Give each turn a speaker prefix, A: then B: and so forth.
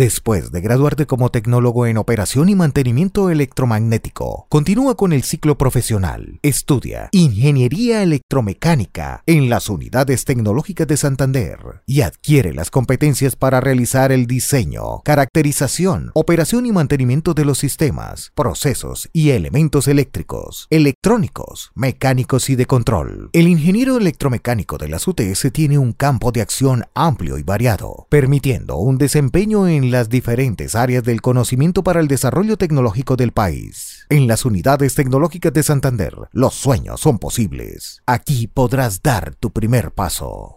A: Después de graduarte como tecnólogo en operación y mantenimiento electromagnético, continúa con el ciclo profesional. Estudia Ingeniería Electromecánica en las unidades tecnológicas de Santander y adquiere las competencias para realizar el diseño, caracterización, operación y mantenimiento de los sistemas, procesos y elementos eléctricos, electrónicos, mecánicos y de control. El ingeniero electromecánico de las UTS tiene un campo de acción amplio y variado, permitiendo un desempeño en las diferentes áreas del conocimiento para el desarrollo tecnológico del país. En las unidades tecnológicas de Santander, los sueños son posibles. Aquí podrás dar tu primer paso.